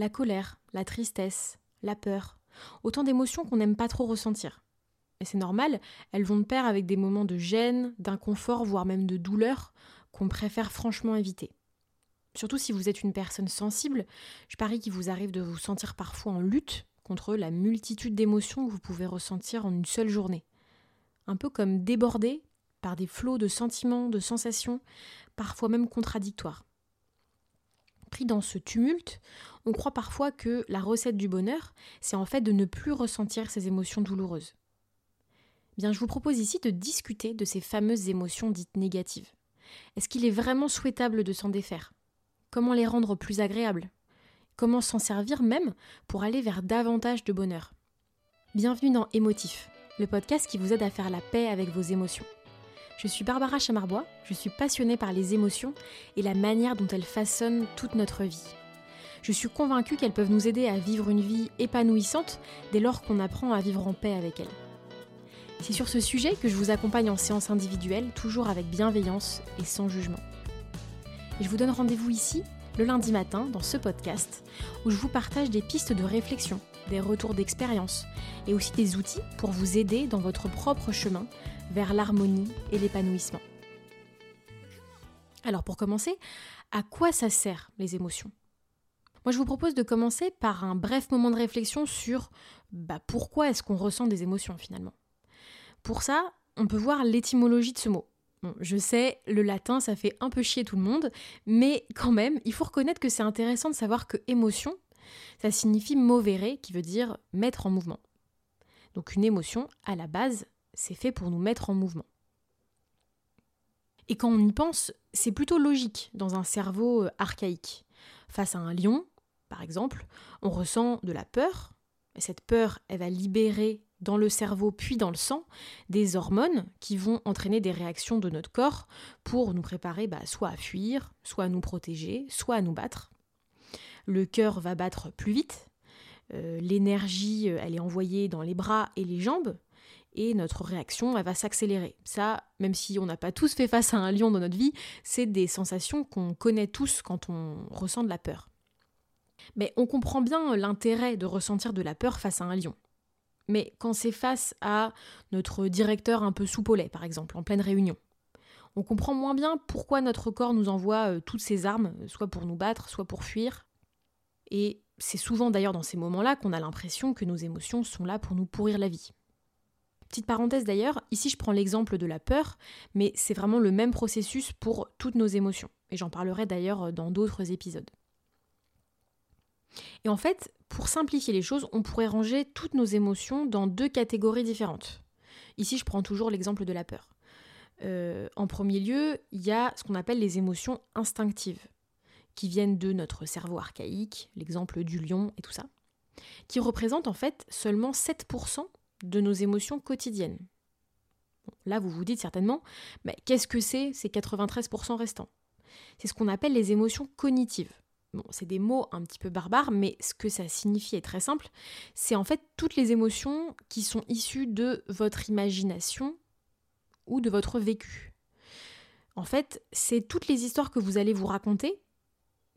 la colère, la tristesse, la peur, autant d'émotions qu'on n'aime pas trop ressentir. Et c'est normal, elles vont de pair avec des moments de gêne, d'inconfort, voire même de douleur qu'on préfère franchement éviter. Surtout si vous êtes une personne sensible, je parie qu'il vous arrive de vous sentir parfois en lutte contre la multitude d'émotions que vous pouvez ressentir en une seule journée. Un peu comme débordé par des flots de sentiments, de sensations, parfois même contradictoires. Pris dans ce tumulte, on croit parfois que la recette du bonheur, c'est en fait de ne plus ressentir ces émotions douloureuses. Bien, je vous propose ici de discuter de ces fameuses émotions dites négatives. Est-ce qu'il est vraiment souhaitable de s'en défaire? Comment les rendre plus agréables? Comment s'en servir même pour aller vers davantage de bonheur? Bienvenue dans Émotif, le podcast qui vous aide à faire la paix avec vos émotions. Je suis Barbara Chamarbois, je suis passionnée par les émotions et la manière dont elles façonnent toute notre vie. Je suis convaincue qu'elles peuvent nous aider à vivre une vie épanouissante dès lors qu'on apprend à vivre en paix avec elles. C'est sur ce sujet que je vous accompagne en séance individuelle, toujours avec bienveillance et sans jugement. Je vous donne rendez-vous ici, le lundi matin, dans ce podcast, où je vous partage des pistes de réflexion, des retours d'expérience, et aussi des outils pour vous aider dans votre propre chemin vers l'harmonie et l'épanouissement. Alors pour commencer, à quoi ça sert les émotions? Moi je vous propose de commencer par un bref moment de réflexion sur bah, pourquoi est-ce qu'on ressent des émotions finalement? Pour ça, on peut voir l'étymologie de ce mot. je sais, le latin, ça fait un peu chier tout le monde, mais quand même, il faut reconnaître que c'est intéressant de savoir que émotion, ça signifie movere, qui veut dire mettre en mouvement. Donc une émotion, à la base, c'est fait pour nous mettre en mouvement. Et quand on y pense, c'est plutôt logique dans un cerveau euh, archaïque. Face à un lion, par exemple, on ressent de la peur, et cette peur, elle va libérer dans le cerveau puis dans le sang des hormones qui vont entraîner des réactions de notre corps pour nous préparer bah, soit à fuir, soit à nous protéger, soit à nous battre. Le cœur va battre plus vite, euh, l'énergie euh, elle est envoyée dans les bras et les jambes et notre réaction va s'accélérer. Ça, même si on n'a pas tous fait face à un lion dans notre vie, c'est des sensations qu'on connaît tous quand on ressent de la peur. Mais on comprend bien l'intérêt de ressentir de la peur face à un lion. Mais quand c'est face à notre directeur un peu soupolé, par exemple, en pleine réunion, on comprend moins bien pourquoi notre corps nous envoie euh, toutes ces armes, soit pour nous battre, soit pour fuir. Et c'est souvent d'ailleurs dans ces moments-là qu'on a l'impression que nos émotions sont là pour nous pourrir la vie. Petite parenthèse d'ailleurs, ici je prends l'exemple de la peur, mais c'est vraiment le même processus pour toutes nos émotions. Et j'en parlerai d'ailleurs dans d'autres épisodes. Et en fait, pour simplifier les choses, on pourrait ranger toutes nos émotions dans deux catégories différentes. Ici, je prends toujours l'exemple de la peur. Euh, en premier lieu, il y a ce qu'on appelle les émotions instinctives, qui viennent de notre cerveau archaïque, l'exemple du lion et tout ça, qui représentent en fait seulement 7% de nos émotions quotidiennes. là, vous vous dites certainement, mais qu'est-ce que c'est ces 93% restants? C'est ce qu'on appelle les émotions cognitives. C'est des mots un petit peu barbares, mais ce que ça signifie est très simple. C'est en fait toutes les émotions qui sont issues de votre imagination ou de votre vécu. En fait, c'est toutes les histoires que vous allez vous raconter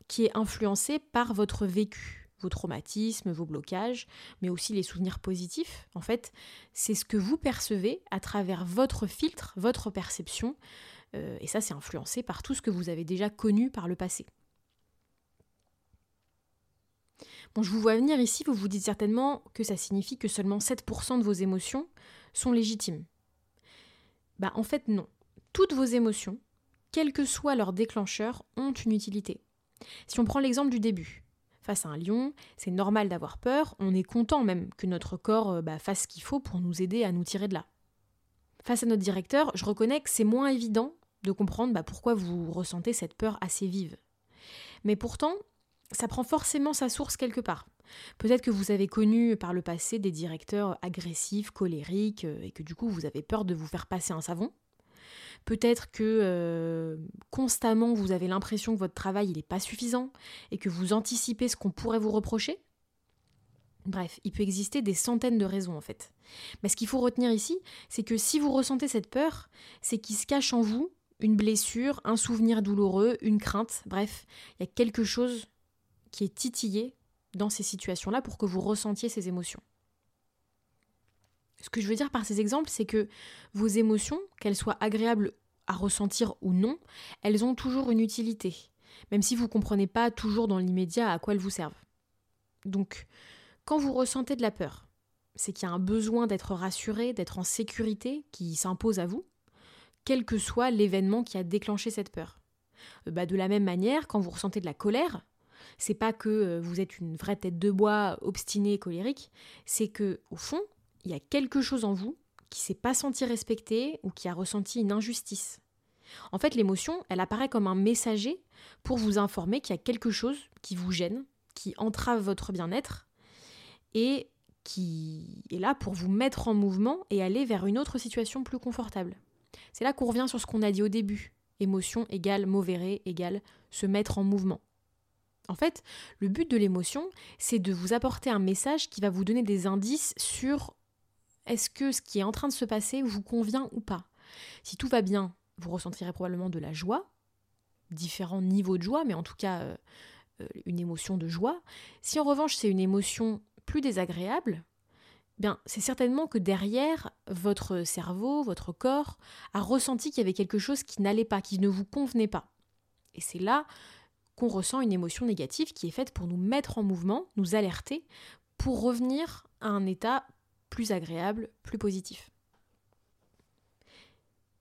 qui est influencée par votre vécu, vos traumatismes, vos blocages, mais aussi les souvenirs positifs. En fait, c'est ce que vous percevez à travers votre filtre, votre perception, euh, et ça c'est influencé par tout ce que vous avez déjà connu par le passé. Bon, je vous vois venir ici, vous vous dites certainement que ça signifie que seulement 7% de vos émotions sont légitimes. Bah en fait non. Toutes vos émotions, quel que soit leur déclencheur, ont une utilité. Si on prend l'exemple du début, face à un lion, c'est normal d'avoir peur, on est content même que notre corps euh, bah, fasse ce qu'il faut pour nous aider à nous tirer de là. Face à notre directeur, je reconnais que c'est moins évident de comprendre bah, pourquoi vous ressentez cette peur assez vive. Mais pourtant, ça prend forcément sa source quelque part. Peut-être que vous avez connu par le passé des directeurs agressifs, colériques, euh, et que du coup vous avez peur de vous faire passer un savon. Peut-être que euh, constamment vous avez l'impression que votre travail n'est pas suffisant et que vous anticipez ce qu'on pourrait vous reprocher. Bref, il peut exister des centaines de raisons en fait. Mais ce qu'il faut retenir ici, c'est que si vous ressentez cette peur, c'est qu'il se cache en vous une blessure, un souvenir douloureux, une crainte, bref, il y a quelque chose qui est titillé dans ces situations-là pour que vous ressentiez ces émotions. Ce que je veux dire par ces exemples, c'est que vos émotions, qu'elles soient agréables à ressentir ou non, elles ont toujours une utilité, même si vous ne comprenez pas toujours dans l'immédiat à quoi elles vous servent. Donc, quand vous ressentez de la peur, c'est qu'il y a un besoin d'être rassuré, d'être en sécurité qui s'impose à vous, quel que soit l'événement qui a déclenché cette peur. Euh, bah, de la même manière, quand vous ressentez de la colère, c'est pas que euh, vous êtes une vraie tête de bois obstinée, colérique, c'est que au fond, il y a quelque chose en vous qui s'est pas senti respecté ou qui a ressenti une injustice. En fait, l'émotion, elle apparaît comme un messager pour vous informer qu'il y a quelque chose qui vous gêne, qui entrave votre bien-être et qui est là pour vous mettre en mouvement et aller vers une autre situation plus confortable. C'est là qu'on revient sur ce qu'on a dit au début. Émotion égale mauvais égale se mettre en mouvement. En fait, le but de l'émotion, c'est de vous apporter un message qui va vous donner des indices sur est-ce que ce qui est en train de se passer vous convient ou pas? Si tout va bien, vous ressentirez probablement de la joie, différents niveaux de joie, mais en tout cas euh, euh, une émotion de joie. Si en revanche c'est une émotion plus désagréable, bien c'est certainement que derrière votre cerveau, votre corps a ressenti qu'il y avait quelque chose qui n'allait pas, qui ne vous convenait pas. Et c'est là qu'on ressent une émotion négative qui est faite pour nous mettre en mouvement, nous alerter, pour revenir à un état plus agréable, plus positif.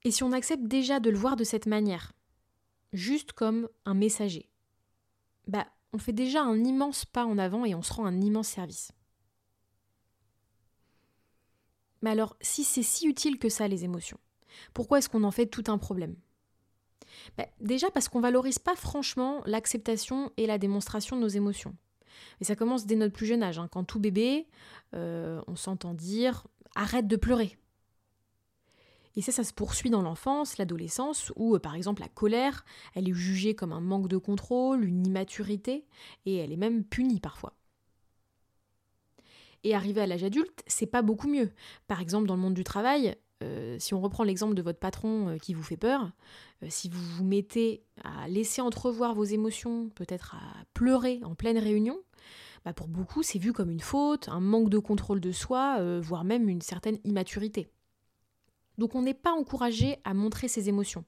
Et si on accepte déjà de le voir de cette manière, juste comme un messager, bah on fait déjà un immense pas en avant et on se rend un immense service. Mais alors, si c'est si utile que ça, les émotions, pourquoi est-ce qu'on en fait tout un problème? Bah, Déjà parce qu'on valorise pas franchement l'acceptation et la démonstration de nos émotions. Et ça commence dès notre plus jeune âge. Hein. Quand tout bébé, euh, on s'entend dire arrête de pleurer. Et ça, ça se poursuit dans l'enfance, l'adolescence, où euh, par exemple la colère, elle est jugée comme un manque de contrôle, une immaturité, et elle est même punie parfois. Et arrivé à l'âge adulte, c'est pas beaucoup mieux. Par exemple, dans le monde du travail, euh, si on reprend l'exemple de votre patron euh, qui vous fait peur, si vous vous mettez à laisser entrevoir vos émotions, peut-être à pleurer en pleine réunion, bah pour beaucoup c'est vu comme une faute, un manque de contrôle de soi, voire même une certaine immaturité. Donc on n'est pas encouragé à montrer ses émotions,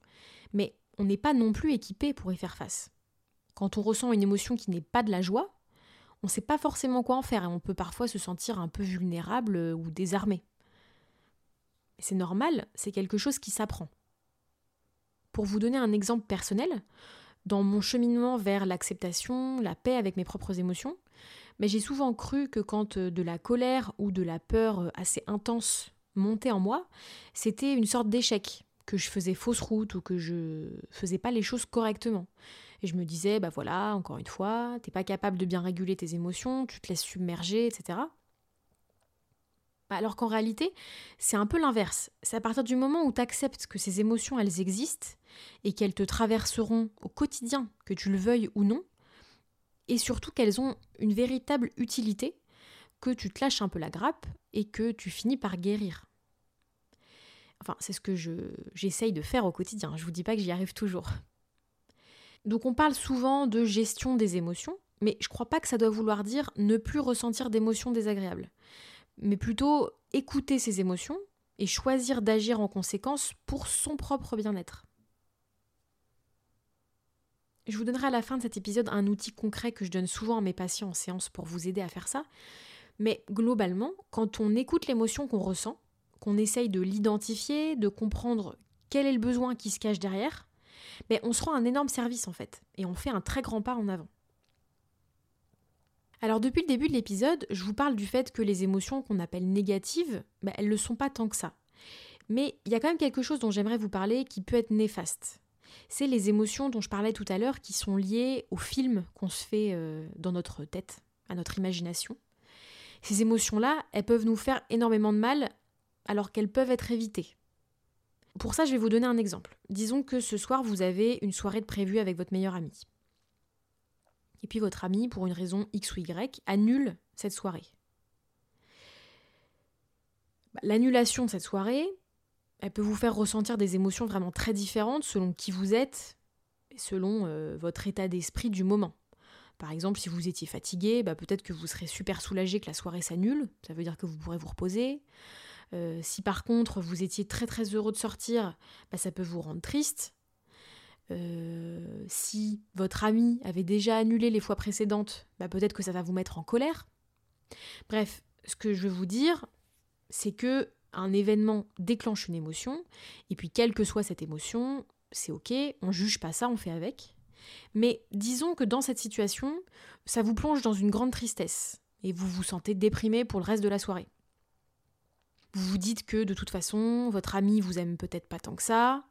mais on n'est pas non plus équipé pour y faire face. Quand on ressent une émotion qui n'est pas de la joie, on ne sait pas forcément quoi en faire et on peut parfois se sentir un peu vulnérable euh, ou désarmé. C'est normal, c'est quelque chose qui s'apprend. Pour vous donner un exemple personnel, dans mon cheminement vers l'acceptation, la paix avec mes propres émotions, mais j'ai souvent cru que quand euh, de la colère ou de la peur euh, assez intense montait en moi, c'était une sorte d'échec, que je faisais fausse route ou que je faisais pas les choses correctement. Et je me disais, bah voilà, encore une fois, t'es pas capable de bien réguler tes émotions, tu te laisses submerger, etc. Alors qu'en réalité, c'est un peu l'inverse. C'est à partir du moment où tu acceptes que ces émotions, elles existent et qu'elles te traverseront au quotidien, que tu le veuilles ou non, et surtout qu'elles ont une véritable utilité, que tu te lâches un peu la grappe et que tu finis par guérir. Enfin, c'est ce que j'essaye de faire au quotidien. Je vous dis pas que j'y arrive toujours. Donc on parle souvent de gestion des émotions, mais je crois pas que ça doit vouloir dire ne plus ressentir d'émotions désagréables, mais plutôt écouter ses émotions et choisir d'agir en conséquence pour son propre bien-être. Je vous donnerai à la fin de cet épisode un outil concret que je donne souvent à mes patients en séance pour vous aider à faire ça. Mais globalement, quand on écoute l'émotion qu'on ressent, qu'on essaye de l'identifier, de comprendre quel est le besoin qui se cache derrière, mais on se rend un énorme service en fait, et on fait un très grand pas en avant. Alors depuis le début de l'épisode, je vous parle du fait que les émotions qu'on appelle négatives, bah, elles ne le sont pas tant que ça. Mais il y a quand même quelque chose dont j'aimerais vous parler qui peut être néfaste. C'est les émotions dont je parlais tout à l'heure qui sont liées au film qu'on se fait euh, dans notre tête, à notre imagination. Ces émotions-là, elles peuvent nous faire énormément de mal alors qu'elles peuvent être évitées. Pour ça, je vais vous donner un exemple. Disons que ce soir, vous avez une soirée de prévue avec votre meilleur ami. Et puis votre ami, pour une raison X ou Y, annule cette soirée. Bah, l'annulation de cette soirée, elle peut vous faire ressentir des émotions vraiment très différentes selon qui vous êtes et selon euh, votre état d'esprit du moment. Par exemple, si vous étiez fatigué, bah, peut-être que vous serez super soulagé que la soirée s'annule, ça veut dire que vous pourrez vous reposer. Euh, si par contre vous étiez très très heureux de sortir, bah, ça peut vous rendre triste. Euh, si votre ami avait déjà annulé les fois précédentes, bah, peut-être que ça va vous mettre en colère. Bref, ce que je veux vous dire, c'est que un événement déclenche une émotion, et puis quelle que soit cette émotion, c'est ok, on juge pas ça, on fait avec. Mais disons que dans cette situation, ça vous plonge dans une grande tristesse, et vous vous sentez déprimé pour le reste de la soirée. Vous vous dites que de toute façon, votre ami vous aime peut-être pas tant que ça,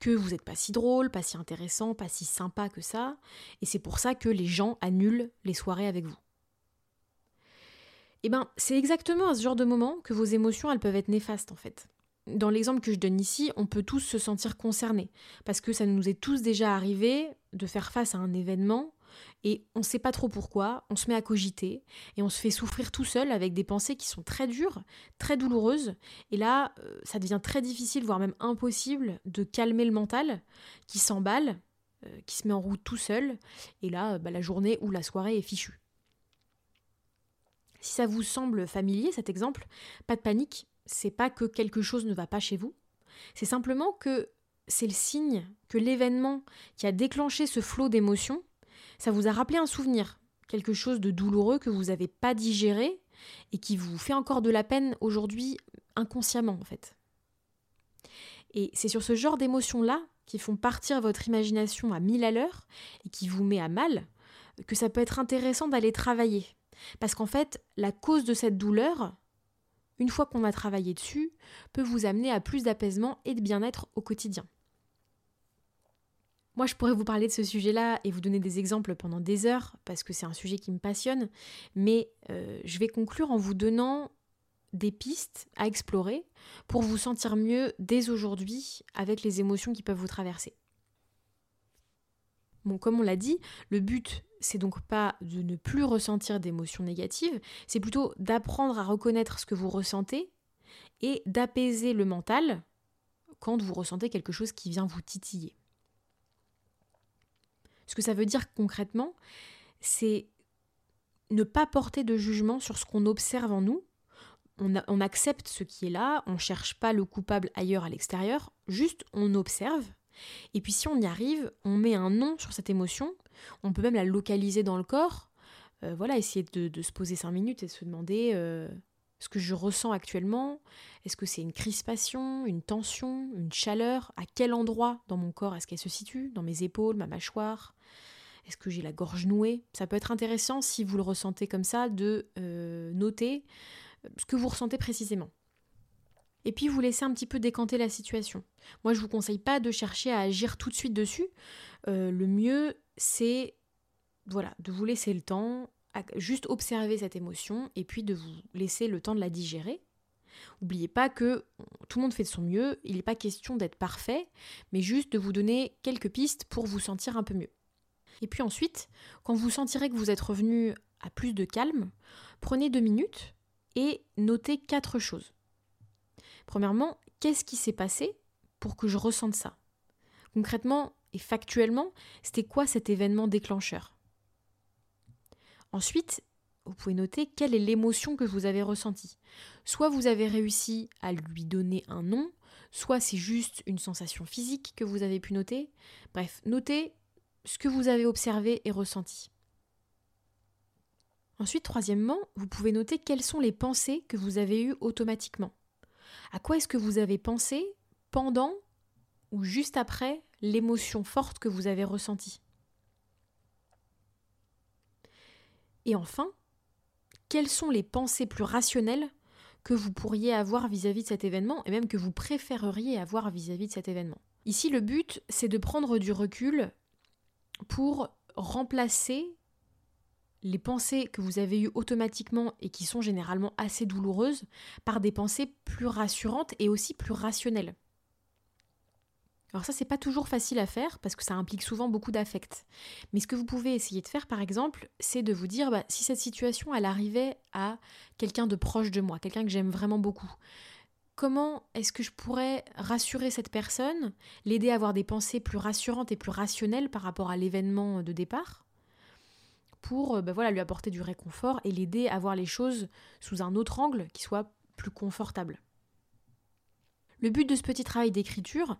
que vous n'êtes pas si drôle, pas si intéressant, pas si sympa que ça, et c'est pour ça que les gens annulent les soirées avec vous. Eh ben, c'est exactement à ce genre de moment que vos émotions, elles peuvent être néfastes en fait. Dans l'exemple que je donne ici, on peut tous se sentir concernés, parce que ça nous est tous déjà arrivé de faire face à un événement et on ne sait pas trop pourquoi, on se met à cogiter et on se fait souffrir tout seul avec des pensées qui sont très dures, très douloureuses. Et là, euh, ça devient très difficile, voire même impossible, de calmer le mental qui s'emballe, euh, qui se met en route tout seul. Et là, bah, la journée ou la soirée est fichue. Si ça vous semble familier cet exemple, pas de panique, c'est pas que quelque chose ne va pas chez vous, c'est simplement que c'est le signe que l'événement qui a déclenché ce flot d'émotions, ça vous a rappelé un souvenir, quelque chose de douloureux que vous n'avez pas digéré et qui vous fait encore de la peine aujourd'hui inconsciemment en fait? Et c'est sur ce genre d'émotions-là qui font partir votre imagination à mille à l'heure et qui vous met à mal que ça peut être intéressant d'aller travailler parce qu'en fait, la cause de cette douleur, une fois qu'on a travaillé dessus, peut vous amener à plus d'apaisement et de bien-être au quotidien. Moi, je pourrais vous parler de ce sujet-là et vous donner des exemples pendant des heures, parce que c'est un sujet qui me passionne, mais euh, je vais conclure en vous donnant des pistes à explorer pour vous sentir mieux dès aujourd'hui avec les émotions qui peuvent vous traverser. Comme on l'a dit, le but, c'est donc pas de ne plus ressentir d'émotions négatives, c'est plutôt d'apprendre à reconnaître ce que vous ressentez et d'apaiser le mental quand vous ressentez quelque chose qui vient vous titiller. Ce que ça veut dire concrètement, c'est ne pas porter de jugement sur ce qu'on observe en nous. On, accepte ce qui est là, on ne cherche pas le coupable ailleurs à l'extérieur, juste on observe. Et puis si on y arrive, on met un nom sur cette émotion, on peut même la localiser dans le corps, euh, voilà, essayer de, se poser cinq minutes et de se demander euh, ce que je ressens actuellement, est-ce que c'est une crispation, une tension, une chaleur, à quel endroit dans mon corps est-ce qu'elle se situe, dans mes épaules, ma mâchoire, est-ce que j'ai la gorge nouée? Ça peut être intéressant si vous le ressentez comme ça de euh, noter ce que vous ressentez précisément et puis vous laissez un petit peu décanter la situation. Moi, je vous conseille pas de chercher à agir tout de suite dessus. Euh, le mieux, c'est voilà, de vous laisser le temps, juste observer cette émotion et puis de vous laisser le temps de la digérer. N'oubliez pas que tout le monde fait de son mieux, il n'est pas question d'être parfait, mais juste de vous donner quelques pistes pour vous sentir un peu mieux. Et puis ensuite, quand vous sentirez que vous êtes revenu à plus de calme, prenez deux minutes et notez quatre choses. Premièrement, qu'est-ce qui s'est passé pour que je ressente ça? Concrètement et factuellement, c'était quoi cet événement déclencheur? Ensuite, vous pouvez noter quelle est l'émotion que vous avez ressentie. Soit vous avez réussi à lui donner un nom, soit c'est juste une sensation physique que vous avez pu noter. Bref, notez ce que vous avez observé et ressenti. Ensuite, troisièmement, vous pouvez noter quelles sont les pensées que vous avez eues automatiquement. À quoi est-ce que vous avez pensé pendant ou juste après l'émotion forte que vous avez ressentie? Et enfin, quelles sont les pensées plus rationnelles que vous pourriez avoir vis-à-vis de cet événement et même que vous préféreriez avoir vis-à-vis de cet événement? Ici, le but, c'est de prendre du recul pour remplacer les pensées que vous avez eues automatiquement et qui sont généralement assez douloureuses par des pensées plus rassurantes et aussi plus rationnelles. Alors ça, c'est pas toujours facile à faire parce que ça implique souvent beaucoup d'affect. Mais ce que vous pouvez essayer de faire, par exemple, c'est de vous dire bah, si cette situation, elle arrivait à quelqu'un de proche de moi, quelqu'un que j'aime vraiment beaucoup, comment est-ce que je pourrais rassurer cette personne, l'aider à avoir des pensées plus rassurantes et plus rationnelles par rapport à l'événement de départ pour bah voilà, lui apporter du réconfort et l'aider à voir les choses sous un autre angle qui soit plus confortable. Le but de ce petit travail d'écriture,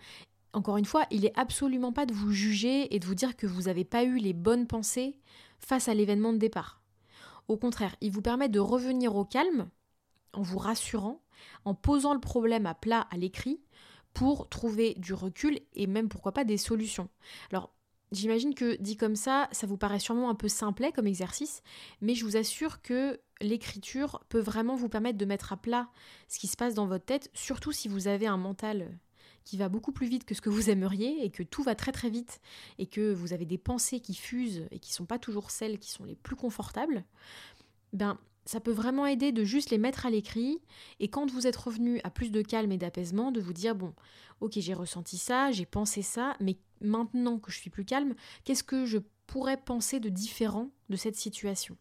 encore une fois, il n'est absolument pas de vous juger et de vous dire que vous n'avez pas eu les bonnes pensées face à l'événement de départ. Au contraire, il vous permet de revenir au calme en vous rassurant, en posant le problème à plat à l'écrit pour trouver du recul et même pourquoi pas des solutions. Alors, j'imagine que dit comme ça, ça vous paraît sûrement un peu simplet comme exercice, mais je vous assure que l'écriture peut vraiment vous permettre de mettre à plat ce qui se passe dans votre tête, surtout si vous avez un mental qui va beaucoup plus vite que ce que vous aimeriez et que tout va très très vite et que vous avez des pensées qui fusent et qui sont pas toujours celles qui sont les plus confortables. Ben ça peut vraiment aider de juste les mettre à l'écrit et quand vous êtes revenu à plus de calme et d'apaisement, de vous dire bon, ok, j'ai ressenti ça, j'ai pensé ça, mais maintenant que je suis plus calme, qu'est-ce que je pourrais penser de différent de cette situation?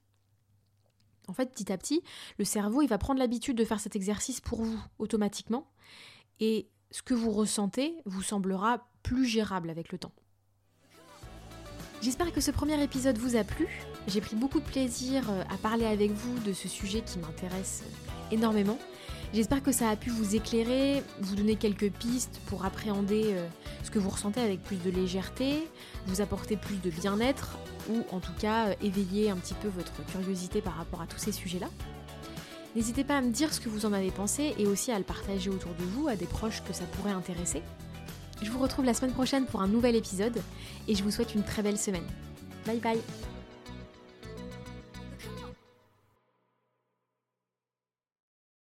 En fait, petit à petit, le cerveau, il va prendre l'habitude de faire cet exercice pour vous automatiquement et ce que vous ressentez vous semblera plus gérable avec le temps. J'espère que ce premier épisode vous a plu. J'ai pris beaucoup de plaisir euh, à parler avec vous de ce sujet qui m'intéresse euh, énormément. J'espère que ça a pu vous éclairer, vous donner quelques pistes pour appréhender euh, ce que vous ressentez avec plus de légèreté, vous apporter plus de bien-être ou en tout cas éveiller un petit peu votre curiosité par rapport à tous ces sujets-là. N'hésitez pas à me dire ce que vous en avez pensé et aussi à le partager autour de vous, à des proches que ça pourrait intéresser. Je vous retrouve la semaine prochaine pour un nouvel épisode et je vous souhaite une très belle semaine. Bye bye